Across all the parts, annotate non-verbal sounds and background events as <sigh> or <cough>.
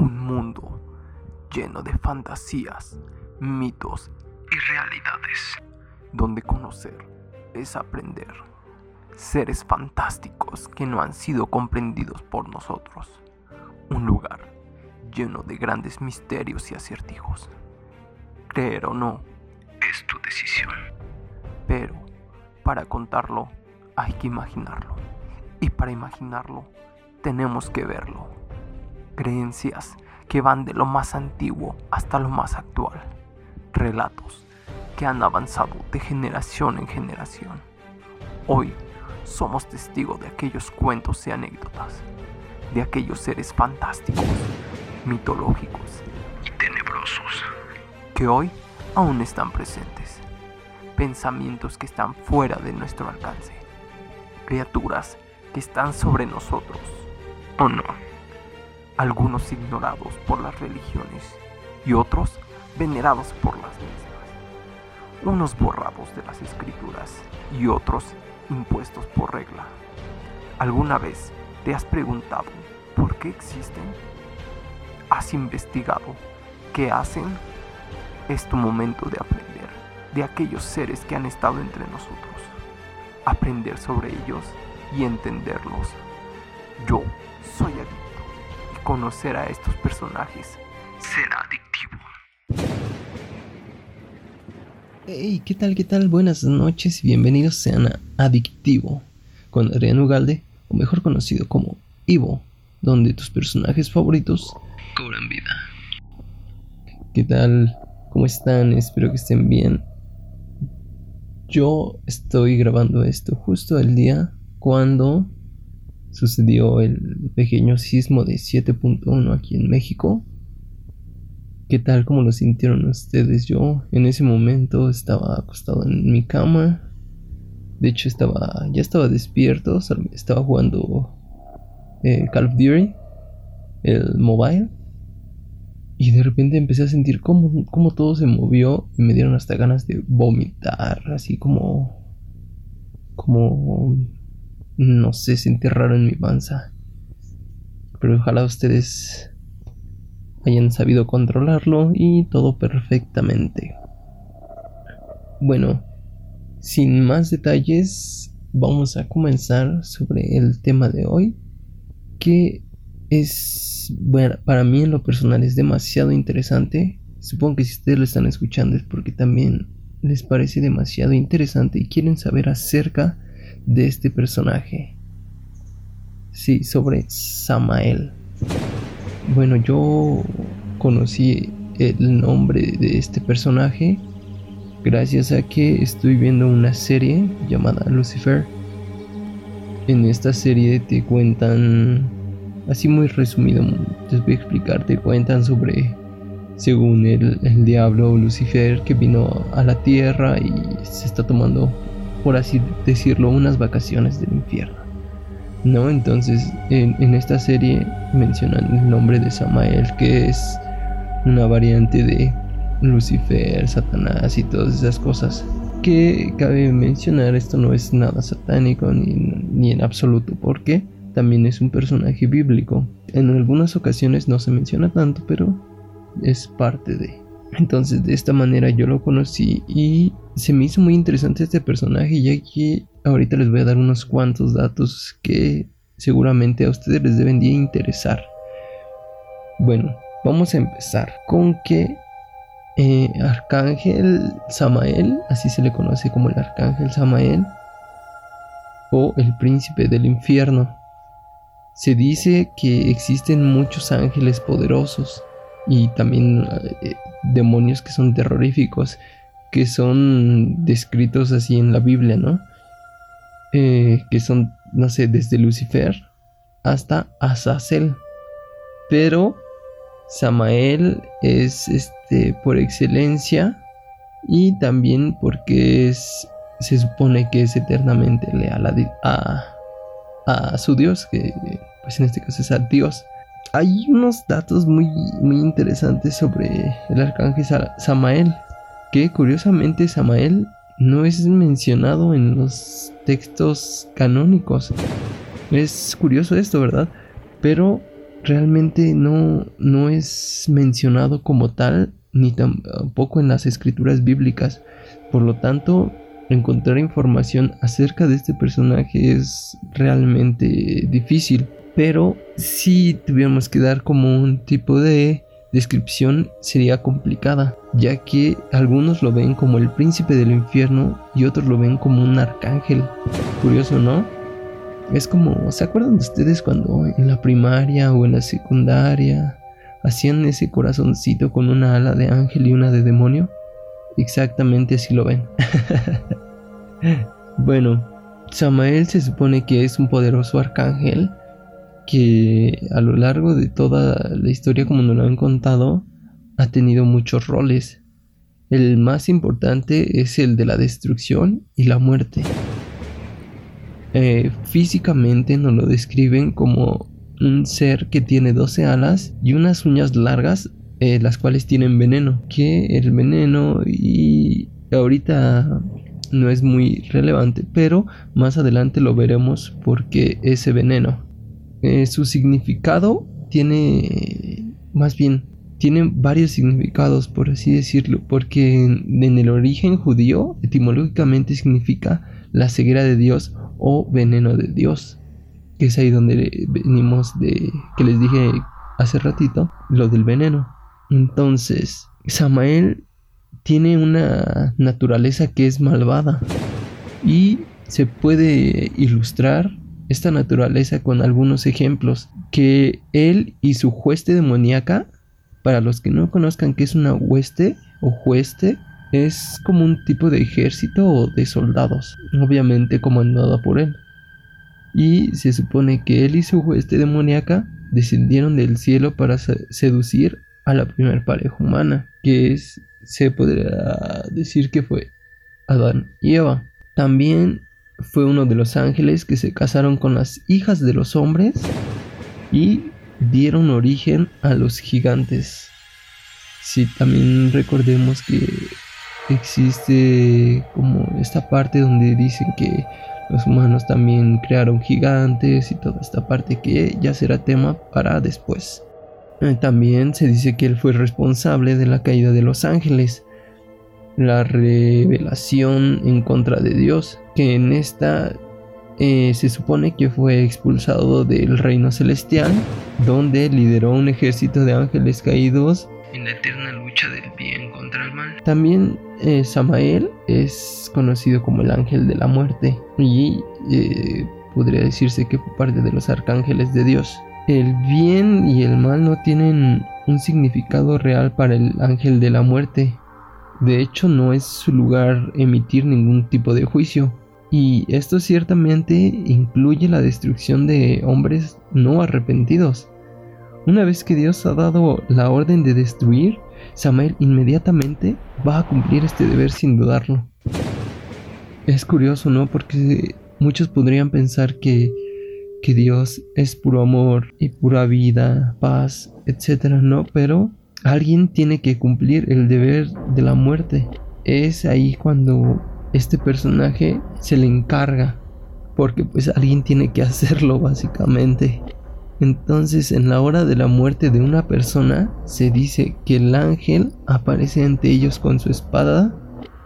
Un mundo lleno de fantasías, mitos y realidades, donde conocer es aprender. Seres fantásticos que no han sido comprendidos por nosotros. Un lugar lleno de grandes misterios y acertijos. Creer o no es tu decisión. Pero para contarlo hay que imaginarlo. Y para imaginarlo tenemos que verlo. Creencias que van de lo más antiguo hasta lo más actual. Relatos que han avanzado de generación en generación. Hoy somos testigos de aquellos cuentos y anécdotas, de aquellos seres fantásticos, mitológicos y tenebrosos, que hoy aún están presentes. Pensamientos que están fuera de nuestro alcance. Criaturas que están sobre nosotros, ¿o no? Algunos ignorados por las religiones y otros venerados por las mismas. Unos borrados de las escrituras y otros impuestos por regla. ¿Alguna vez te has preguntado por qué existen? ¿Has investigado qué hacen? Es tu momento de aprender de aquellos seres que han estado entre nosotros. Aprender sobre ellos y entenderlos. Yo soy y conocer a estos personajes será adictivo. Hey, ¿qué tal? ¿Qué tal? Buenas noches y bienvenidos sean a Adictivo con Adrián Ugalde, o mejor conocido como Ivo, donde tus personajes favoritos cobran vida. ¿Qué tal? ¿Cómo están? Espero que estén bien. Yo estoy grabando esto justo el día cuando sucedió el pequeño sismo de 7.1 aquí en México. ¿Qué tal? ¿Cómo lo sintieron ustedes? Yo en ese momento estaba acostado en mi cama. De hecho estaba ya estaba despierto, estaba jugando eh, Call of Duty, el mobile. Y de repente empecé a sentir cómo, cómo todo se movió y me dieron hasta ganas de vomitar, así como... Como... No sé, sentí raro en mi panza. Pero ojalá ustedes hayan sabido controlarlo y todo perfectamente. Bueno, sin más detalles, vamos a comenzar sobre el tema de hoy, que es, bueno, para mí en lo personal es demasiado interesante. Supongo que si ustedes lo están escuchando es porque también les parece demasiado interesante y quieren saber acerca de este personaje. Sí, sobre Samael. Bueno, yo conocí el nombre de este personaje gracias a que estoy viendo una serie llamada Lucifer. En esta serie te cuentan Así muy resumido, les voy a explicar, te cuentan sobre, según el, el diablo Lucifer, que vino a la tierra y se está tomando, por así decirlo, unas vacaciones del infierno. ¿No? Entonces, en, esta serie mencionan el nombre de Samael, que es una variante de Lucifer, Satanás y todas esas cosas. Que cabe mencionar, esto no es nada satánico ni, ni en absoluto. ¿Por qué? también es un personaje bíblico. En algunas ocasiones no se menciona tanto, pero es parte de. Entonces de esta manera yo lo conocí y se me hizo muy interesante este personaje ya que ahorita les voy a dar unos cuantos datos que seguramente a ustedes les deben de interesar. Bueno, vamos a empezar con que eh, Arcángel Samael, así se le conoce como el Arcángel Samael, o el príncipe del infierno, se dice que existen muchos ángeles poderosos y también eh, demonios que son terroríficos, que son descritos así en la Biblia, ¿no? Eh, que son, no sé, desde Lucifer hasta Azazel. Pero Samael es este por excelencia y también porque es se supone que es eternamente leal a, a su Dios, que pues en este caso es a Dios. Hay unos datos muy, muy interesantes sobre el arcángel Samael, que curiosamente Samael no es mencionado en los textos canónicos. Es curioso esto, ¿verdad? Pero realmente no, no es mencionado como tal, ni tampoco en las escrituras bíblicas. Por lo tanto, encontrar información acerca de este personaje es realmente difícil. Pero si tuviéramos que dar como un tipo de descripción sería complicada, ya que algunos lo ven como el príncipe del infierno y otros lo ven como un arcángel. Curioso, ¿no? Es como, ¿se acuerdan de ustedes cuando en la primaria o en la secundaria hacían ese corazoncito con una ala de ángel y una de demonio? Exactamente así lo ven. <laughs> bueno, Samael se supone que es un poderoso arcángel que a lo largo de toda la historia, como nos lo han contado, ha tenido muchos roles. El más importante es el de la destrucción y la muerte. Eh, físicamente nos lo describen como un ser que tiene 12 alas y unas uñas largas, eh, las cuales tienen veneno. Que el veneno y ahorita no es muy relevante, pero más adelante lo veremos porque ese veneno eh, su significado tiene, más bien, tiene varios significados, por así decirlo, porque en, el origen judío etimológicamente significa la ceguera de Dios o veneno de Dios, que es ahí donde venimos de, que les dije hace ratito, lo del veneno. Entonces, Samael tiene una naturaleza que es malvada y se puede ilustrar esta naturaleza con algunos ejemplos que él y su hueste demoníaca, para los que no conozcan qué es una hueste o hueste, es como un tipo de ejército o de soldados, obviamente comandado por él. Y se supone que él y su hueste demoníaca descendieron del cielo para seducir a la primera pareja humana, que es, se podría decir que fue Adán y Eva. También fue uno de los ángeles que se casaron con las hijas de los hombres y dieron origen a los gigantes. Si también recordemos que existe como esta parte donde dicen que los humanos también crearon gigantes y toda esta parte que ya será tema para después. Eh, también se dice que él fue responsable de la caída de los ángeles la revelación en contra de Dios, que en esta eh, se supone que fue expulsado del reino celestial, donde lideró un ejército de ángeles caídos en la eterna lucha del bien contra el mal. También eh, Samael es conocido como el ángel de la muerte y eh, podría decirse que fue parte de los arcángeles de Dios. El bien y el mal no tienen un significado real para el ángel de la muerte, de hecho, no es su lugar emitir ningún tipo de juicio. Y esto ciertamente incluye la destrucción de hombres no arrepentidos. Una vez que Dios ha dado la orden de destruir, Samuel inmediatamente va a cumplir este deber sin dudarlo. Es curioso, ¿no? Porque muchos podrían pensar que, que Dios es puro amor y pura vida, paz, etc. No, pero alguien tiene que cumplir el deber de la muerte. Es ahí cuando este personaje se le encarga, porque pues alguien tiene que hacerlo básicamente. Entonces en la hora de la muerte de una persona se dice que el ángel aparece ante ellos con su espada,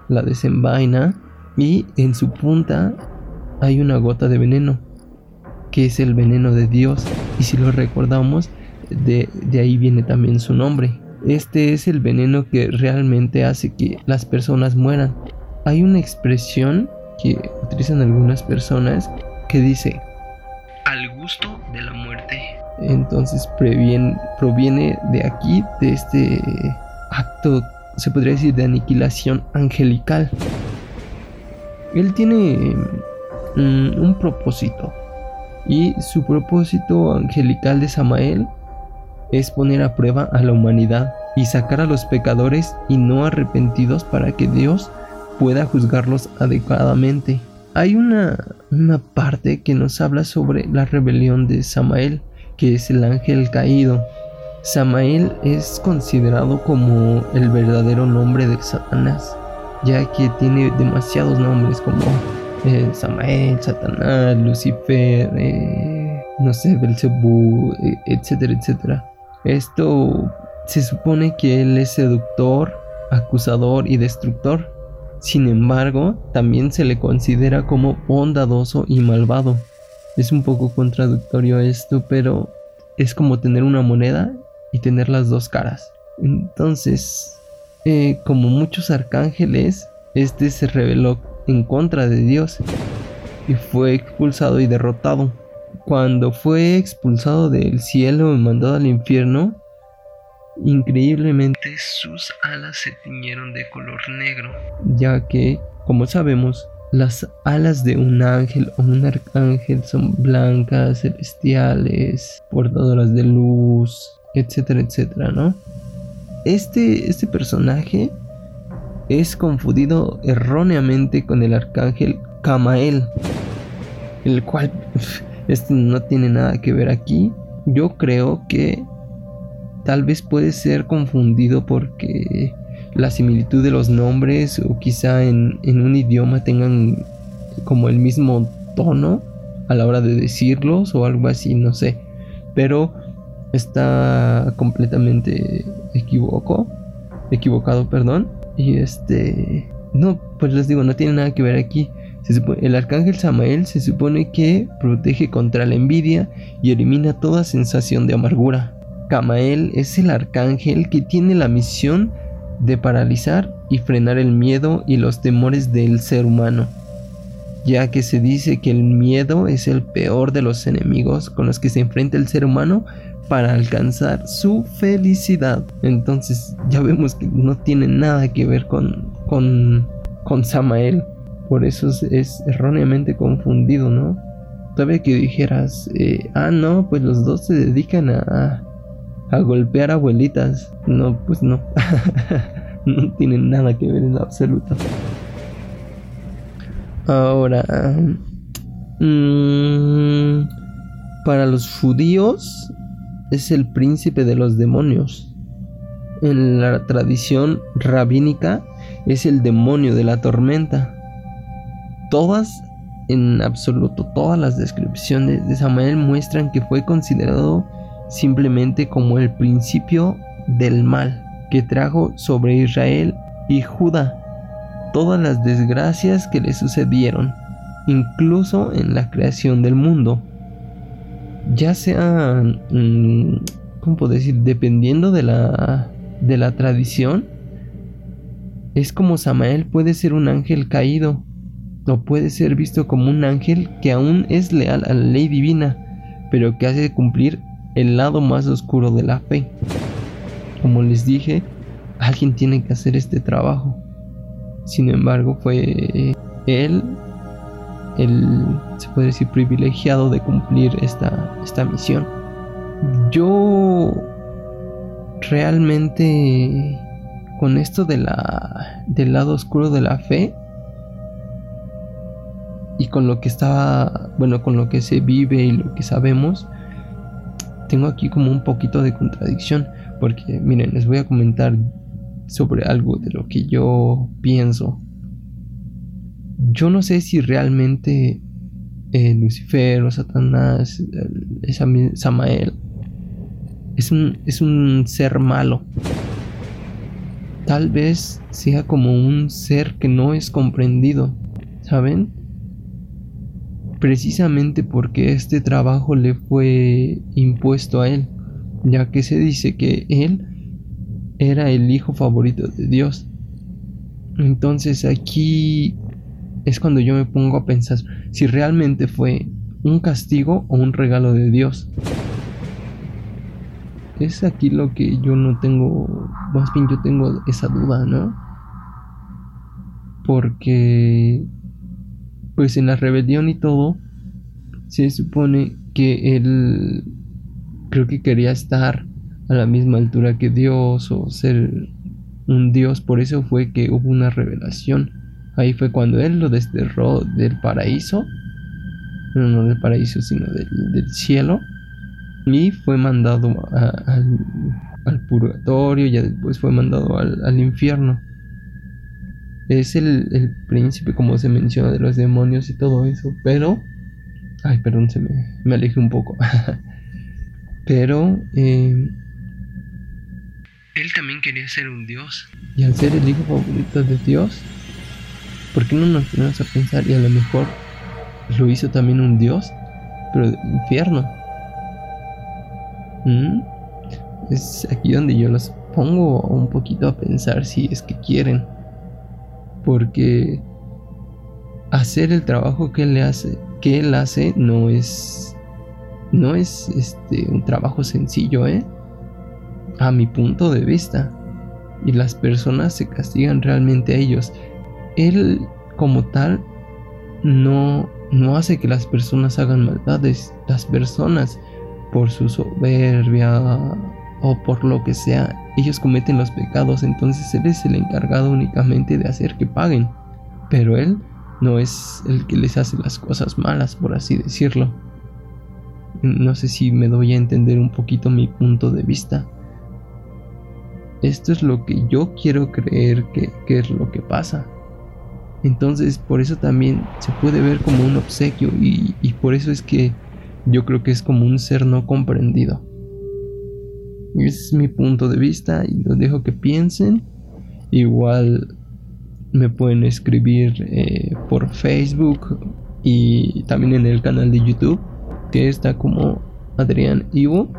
la desenvaina y en su punta hay una gota de veneno, que es el veneno de Dios. Y si lo recordamos, de, de ahí viene también su nombre. Este es el veneno que realmente hace que las personas mueran. Hay una expresión que utilizan algunas personas que dice al gusto de la muerte. Entonces proviene de aquí, de este acto, se podría decir, de aniquilación angelical. Él tiene mm, un propósito. Y su propósito angelical de Samael es poner a prueba a la humanidad y sacar a los pecadores y no arrepentidos para que Dios pueda juzgarlos adecuadamente. Hay una, una parte que nos habla sobre la rebelión de Samael, que es el ángel caído. Samael es considerado como el verdadero nombre de Satanás, ya que tiene demasiados nombres como eh, Samael, Satanás, Lucifer, eh, no sé, Belzebú, e, etcétera, etcétera. Esto se supone que él es seductor, acusador y destructor. Sin embargo, también se le considera como bondadoso y malvado. Es un poco contradictorio esto, pero es como tener una moneda y tener las dos caras. Entonces, eh, como muchos arcángeles, este se rebeló en contra de Dios y fue expulsado y derrotado. Cuando fue expulsado del cielo y mandado al infierno, increíblemente sus alas se tiñeron de color negro, ya que, como sabemos, las alas de un ángel o un arcángel son blancas, celestiales, portadoras de luz, etcétera, etcétera, ¿no? Este, este personaje es confundido erróneamente con el arcángel Camael, el cual <laughs> este no tiene nada que ver aquí. Yo creo que tal vez puede ser confundido porque la similitud de los nombres o quizá en, en un idioma tengan como el mismo tono a la hora de decirlos o algo así, no sé. Pero está completamente equivoco, equivocado, perdón. Y este, no, pues les digo, no tiene nada que ver aquí. El arcángel Samael se supone que protege contra la envidia y elimina toda sensación de amargura. Camael es el arcángel que tiene la misión de paralizar y frenar el miedo y los temores del ser humano, ya que se dice que el miedo es el peor de los enemigos con los que se enfrenta el ser humano para alcanzar su felicidad. Entonces ya vemos que no tiene nada que ver con, con, con Samael. Por eso es, erróneamente confundido, ¿no? Todavía que dijeras, eh, ah, no, pues los dos se dedican a, a golpear abuelitas. No, pues no. <laughs> no tienen nada que ver en absoluto. Ahora, mmm, para los judíos, es el príncipe de los demonios. En la tradición rabínica es el demonio de la tormenta. Todas, en absoluto, todas las descripciones de Samael muestran que fue considerado simplemente como el principio del mal que trajo sobre Israel y Judá todas las desgracias que le sucedieron, incluso en la creación del mundo ya sea, mm, ¿cómo puedo decir? Dependiendo de la, de la tradición, es como Samael puede ser un ángel caído, o puede ser visto como un ángel que aún es leal a la ley divina, pero que hace cumplir el lado más oscuro de la fe. Como les dije, alguien tiene que hacer este trabajo. Sin embargo, fue él el, se puede decir, privilegiado de cumplir esta, esta misión. Yo realmente con esto de la, del lado oscuro de la fe y con lo que estaba, bueno, con lo que se vive y lo que sabemos, tengo aquí como un poquito de contradicción, porque miren, les voy a comentar sobre algo de lo que yo pienso yo no sé si realmente eh, Lucifer o Satanás, esa, Samael, es un, es un ser malo. Tal vez sea como un ser que no es comprendido, ¿saben? Precisamente porque este trabajo le fue impuesto a él, ya que se dice que él era el hijo favorito de Dios. Entonces aquí es cuando yo me pongo a pensar si realmente fue un castigo o un regalo de Dios. Es aquí lo que yo no tengo, más bien yo tengo esa duda, ¿no? Porque, pues en la rebelión y todo, se supone que él creo que quería estar a la misma altura que Dios o ser un Dios, por eso fue que hubo una revelación Ahí fue cuando él lo desterró del paraíso. No, no del paraíso, sino del, cielo. Y fue mandado al, purgatorio, ya después fue mandado al, infierno. Es el, el, príncipe, como se menciona, de los demonios y todo eso. Pero Ay, perdón, se me, me alejé un poco. <laughs> Pero eh, él también quería ser un dios. Y al ser el hijo favorito de Dios, ¿por qué no nos ponemos a pensar y a lo mejor lo hizo también un dios, pero del infierno? ¿Mm? Es aquí donde yo los pongo un poquito a pensar si es que quieren. Porque hacer el trabajo que él hace, que él hace no es no es este un trabajo sencillo, ¿eh? A mi punto de vista. Y las personas se castigan realmente a ellos. Él como tal no no hace que las personas hagan maldades. Las personas por su soberbia o por lo que sea, ellos cometen los pecados, entonces Él es el encargado únicamente de hacer que paguen. Pero Él no es el que les hace las cosas malas, por así decirlo. No sé si me doy a entender un poquito mi punto de vista. Esto es lo que yo quiero creer que, es lo que pasa. Entonces por eso también se puede ver como un obsequio y, y por eso es que yo creo que es como un ser no comprendido. Es mi punto de vista y los dejo que piensen. Igual me pueden escribir eh, por Facebook y también en el canal de YouTube que está como Adrián Ivo.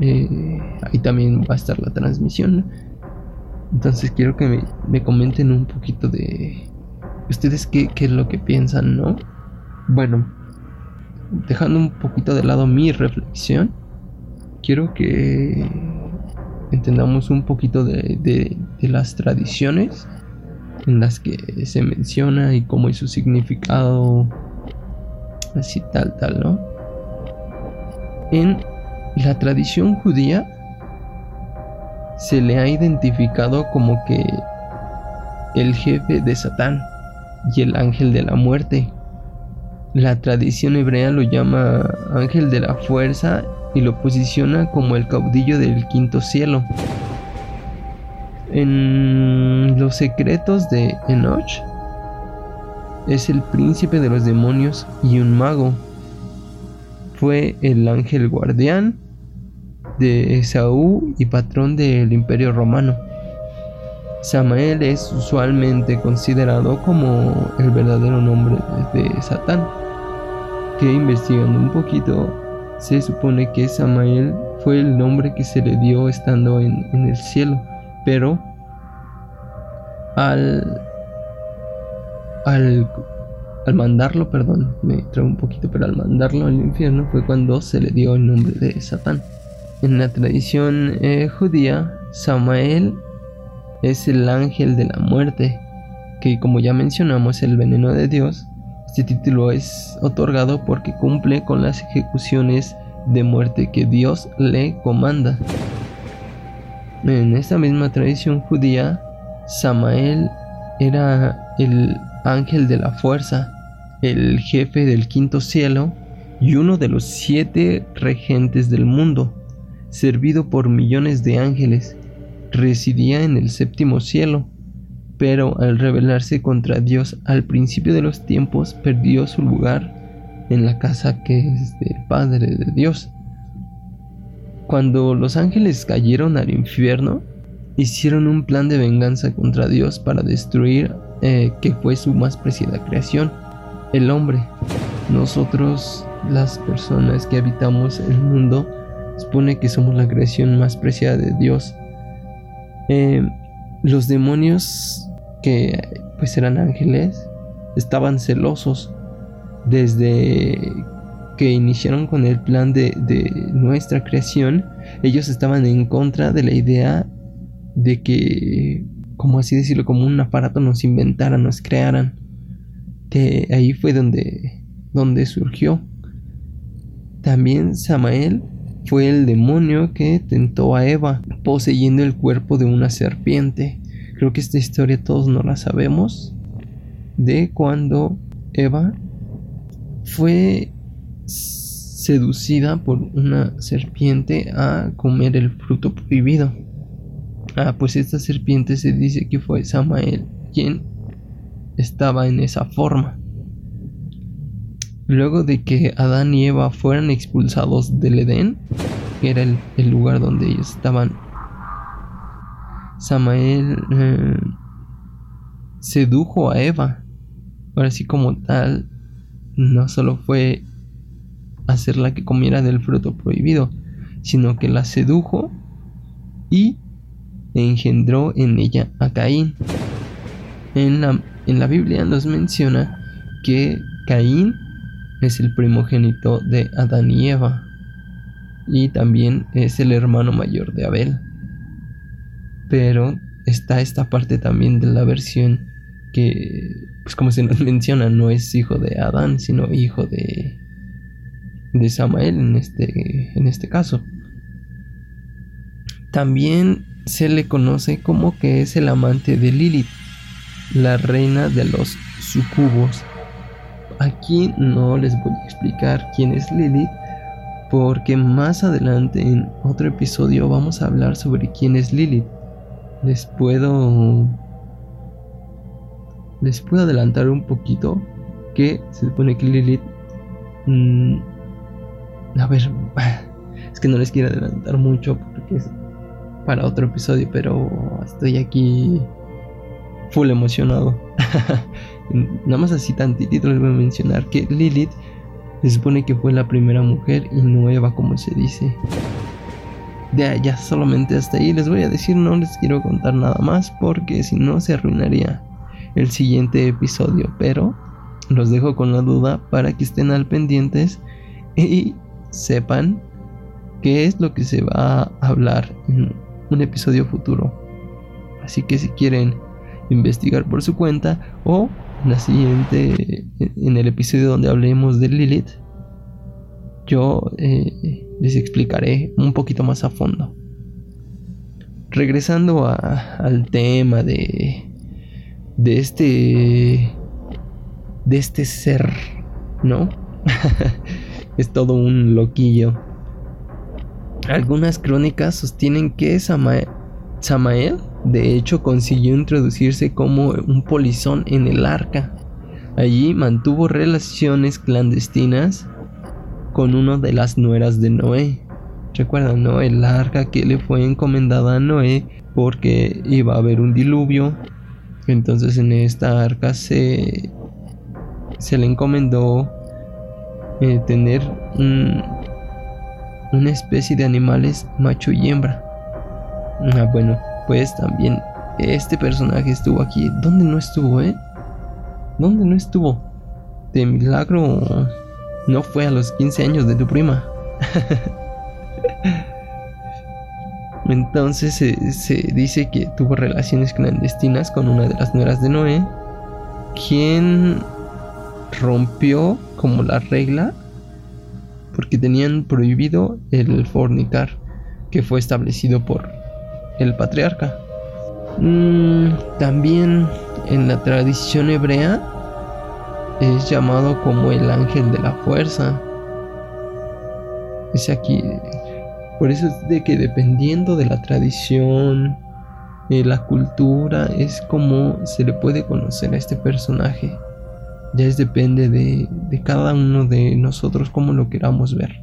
Eh, ahí también va a estar la transmisión. Entonces quiero que me, me comenten un poquito de ustedes qué, qué, es lo que piensan, ¿no? Bueno, dejando un poquito de lado mi reflexión, quiero que entendamos un poquito de, las tradiciones en las que se menciona y cómo es su significado, así tal, tal, ¿no? En la tradición judía se le ha identificado como que el jefe de Satán y el ángel de la muerte. La tradición hebrea lo llama ángel de la fuerza y lo posiciona como el caudillo del quinto cielo. En los secretos de Enoch es el príncipe de los demonios y un mago. Fue el ángel guardián de Esaú y patrón del imperio romano. Samael es usualmente considerado como el verdadero nombre de Satán, que investigando un poquito se supone que Samael fue el nombre que se le dio estando en, el cielo, pero al, al, al mandarlo, perdón, me trae un poquito, pero al mandarlo al infierno fue cuando se le dio el nombre de Satán. En la tradición eh, judía, Samael es el ángel de la muerte, que como ya mencionamos el veneno de Dios este título es otorgado porque cumple con las ejecuciones de muerte que Dios le comanda. En esta misma tradición judía, Samael era el ángel de la fuerza, el jefe del quinto cielo y uno de los siete regentes del mundo, servido por millones de ángeles. Residía en el séptimo cielo pero al rebelarse contra Dios al principio de los tiempos perdió su lugar en la casa que es del Padre de Dios. Cuando los ángeles cayeron al infierno, hicieron un plan de venganza contra Dios para destruir eh, que fue su más preciada creación, el hombre. Nosotros, las personas que habitamos el mundo, supone que somos la creación más preciada de Dios. Eh, los demonios que pues eran ángeles, estaban celosos desde que iniciaron con el plan de, nuestra creación, ellos estaban en contra de la idea de que, como así decirlo, como un aparato nos inventaran, nos crearan. Que ahí fue donde, donde surgió. También Samael fue el demonio que tentó a Eva, poseyendo el cuerpo de una serpiente. Creo que esta historia todos no la sabemos. De cuando Eva fue seducida por una serpiente a comer el fruto prohibido. Ah, pues esta serpiente se dice que fue Samael quien estaba en esa forma. luego de que Adán y Eva fueran expulsados del Edén, que era el, lugar donde ellos estaban, Samael eh, sedujo a Eva. Ahora sí como tal, no solo fue hacerla que comiera del fruto prohibido, sino que la sedujo y engendró en ella a Caín. En la, en la Biblia nos menciona que Caín es el primogénito de Adán y Eva y también es el hermano mayor de Abel. Pero está esta parte también de la versión que, pues como se nos <laughs> menciona, no es hijo de Adán, sino hijo de, de Samael en este, en este caso. También se le conoce como que es el amante de Lilith, la reina de los sucubos. Aquí no les voy a explicar quién es Lilith, porque más adelante en otro episodio vamos a hablar sobre quién es Lilith. Les puedo les puedo adelantar un poquito que se supone que Lilith mm, a ver <sighs> es que no les quiero adelantar mucho porque es para otro episodio pero estoy aquí full emocionado. <laughs> Nada más así tantitito les voy a mencionar que Lilith se supone que fue la primera mujer y nueva como se dice de ya solamente hasta ahí les voy a decir no les quiero contar nada más porque si no se arruinaría el siguiente episodio, pero los dejo con la duda para que estén al pendientes y sepan qué es lo que se va a hablar en un episodio futuro. Así que si quieren investigar por su cuenta o en la siguiente en el episodio donde hablemos de Lilith, yo eh, les explicaré un poquito más a fondo. Regresando al tema de de este de este ser, ¿no? <laughs> es todo un loquillo. Algunas crónicas sostienen que Samael, Samael de hecho consiguió introducirse como un polizón en el arca. Allí mantuvo relaciones clandestinas con una de las nueras de Noé. Recuerdan, ¿no? El arca que le fue encomendada a Noé porque iba a haber un diluvio entonces en esta arca se, se le encomendó eh, tener una especie de animales macho y hembra. Ah, bueno, pues también este personaje estuvo aquí. ¿Dónde no estuvo, eh? ¿Dónde no estuvo? De milagro no fue a los 15 años de tu prima. Entonces se, dice que tuvo relaciones clandestinas con una de las nueras de Noé, quien rompió como la regla porque tenían prohibido el fornicar que fue establecido por el patriarca. Mm, también en la tradición hebrea es llamado como el ángel de la fuerza. Es aquí por eso es de que dependiendo de la tradición, de la cultura, es como se le puede conocer a este personaje. Ya es depende de, de cada uno de nosotros cómo lo queramos ver.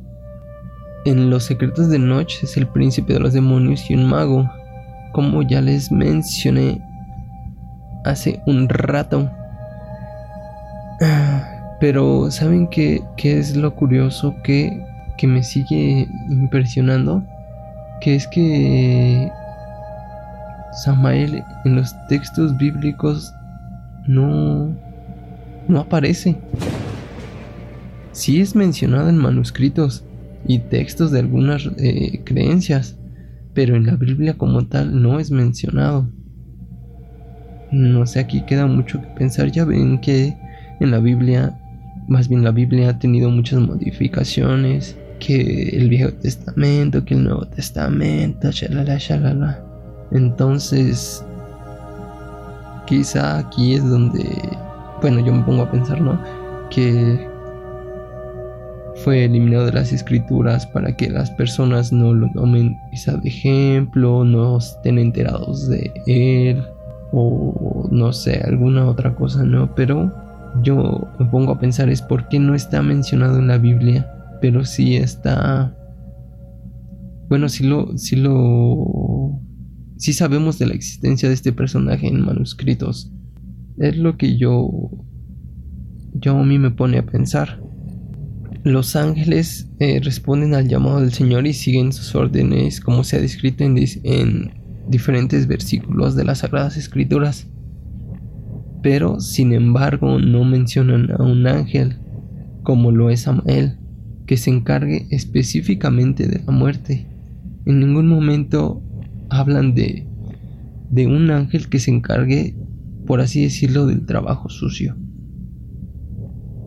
En Los Secretos de Noche es el príncipe de los demonios y un mago, como ya les mencioné hace un rato. Pero ¿saben qué, qué es lo curioso? Que que me sigue impresionando, que es que Samael en los textos bíblicos no, no aparece. Sí es mencionado en manuscritos y textos de algunas eh, creencias, pero en la Biblia como tal no es mencionado. No sé, aquí queda mucho que pensar. Ya ven que en la Biblia, más bien la Biblia ha tenido muchas modificaciones que el Viejo Testamento, que el Nuevo Testamento, shalala, shalala. Entonces, quizá aquí es donde, bueno, yo me pongo a pensar, ¿no? Que fue eliminado de las escrituras para que las personas no lo tomen quizá de ejemplo, no estén enterados de él, o no sé, alguna otra cosa, ¿no? Pero yo me pongo a pensar es por qué no está mencionado en la Biblia, pero sí está... Bueno, sí lo... Sí lo... Sí sabemos de la existencia de este personaje en manuscritos. Es lo que yo... Yo a mí me pone a pensar. Los ángeles eh, responden al llamado del Señor y siguen sus órdenes como se ha descrito en, en diferentes versículos de las Sagradas Escrituras pero sin embargo no mencionan a un ángel, como lo es Amael, que se encargue específicamente de la muerte. En ningún momento hablan de, de un ángel que se encargue, por así decirlo, del trabajo sucio.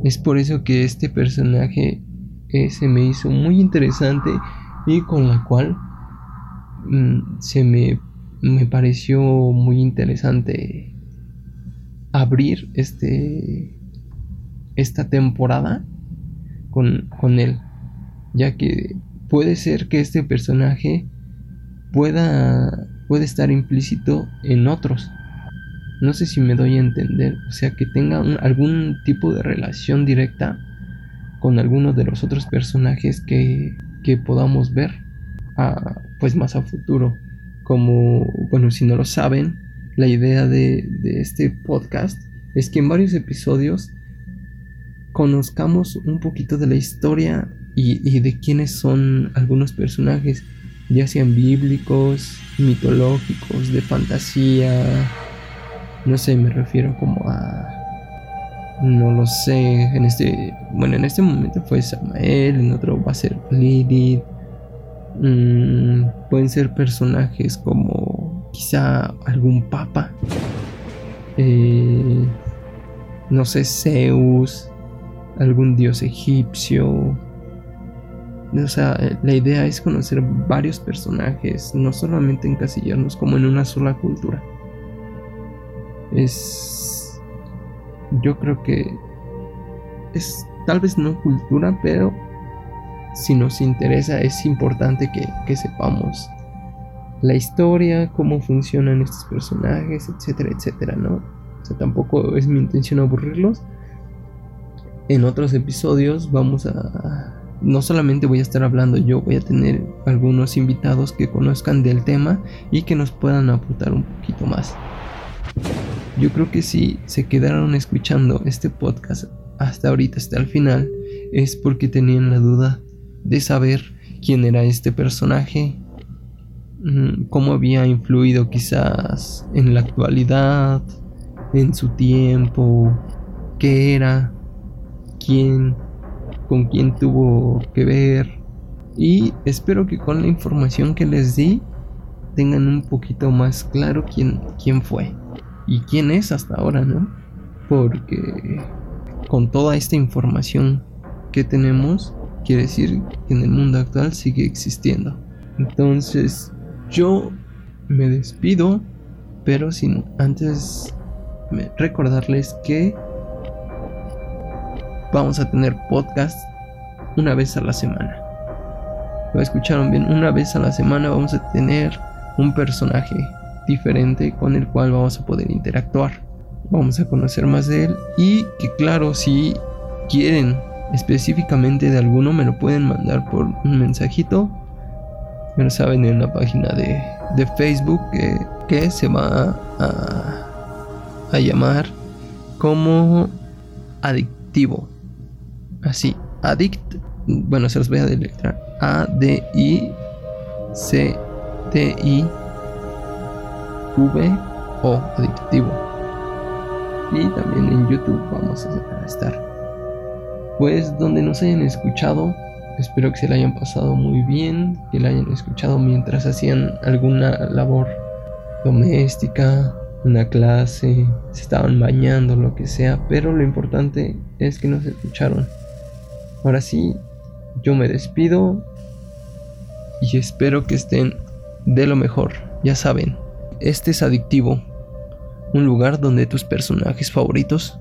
Es por eso que este personaje eh, se me hizo muy interesante y con la cual mm, se me, me pareció muy interesante abrir este esta temporada con, con él ya que puede ser que este personaje pueda puede estar implícito en otros. No sé si me doy a entender o sea que tenga algún tipo de relación directa con alguno de los otros personajes que, que podamos ver a, pues más a futuro como bueno si no lo saben la idea de, este podcast es que en varios episodios conozcamos un poquito de la historia y, de quiénes son algunos personajes, ya sean bíblicos, mitológicos, de fantasía, no sé, me refiero como a... No lo sé, en este... Bueno, en este momento fue Samael, en otro va a ser Lilith. Mm, pueden ser personajes como quizá algún papa, eh, no sé, Zeus, algún dios egipcio. O sea, la idea es conocer varios personajes, no solamente encasillarnos como en una sola cultura. Es. Yo creo que. Es tal vez no cultura, pero si nos interesa, es importante que, que sepamos la historia, cómo funcionan estos personajes, etcétera, etcétera, ¿no? O sea, tampoco es mi intención aburrirlos. En otros episodios vamos a... No solamente voy a estar hablando yo, voy a tener algunos invitados que conozcan del tema y que nos puedan aportar un poquito más. Yo creo que si se quedaron escuchando este podcast hasta ahorita, hasta el final, es porque tenían la duda de saber quién era este personaje, cómo había influido quizás en la actualidad, en su tiempo, qué era, quién, con quién tuvo que ver. Y espero que con la información que les di tengan un poquito más claro quién, quién fue y quién es hasta ahora, ¿no? Porque con toda esta información que tenemos, quiere decir que en el mundo actual sigue existiendo. Entonces, yo me despido, pero sin antes recordarles que vamos a tener podcast una vez a la semana. Lo escucharon bien, una vez a la semana vamos a tener un personaje diferente con el cual vamos a poder interactuar. Vamos a conocer más de él y que claro, si quieren específicamente de alguno me lo pueden mandar por un mensajito ya saben, en la página de, de Facebook que, se va a, a llamar como adictivo. Así, addict. Bueno, se los voy a deletrar. A D I C T I V O adictivo. Y también en YouTube vamos a estar. Pues donde nos hayan escuchado, Espero que se la hayan pasado muy bien, que la hayan escuchado mientras hacían alguna labor doméstica, una clase, se estaban bañando, lo que sea, pero lo importante es que nos escucharon. Ahora sí, yo me despido y espero que estén de lo mejor. Ya saben, este es adictivo, un lugar donde tus personajes favoritos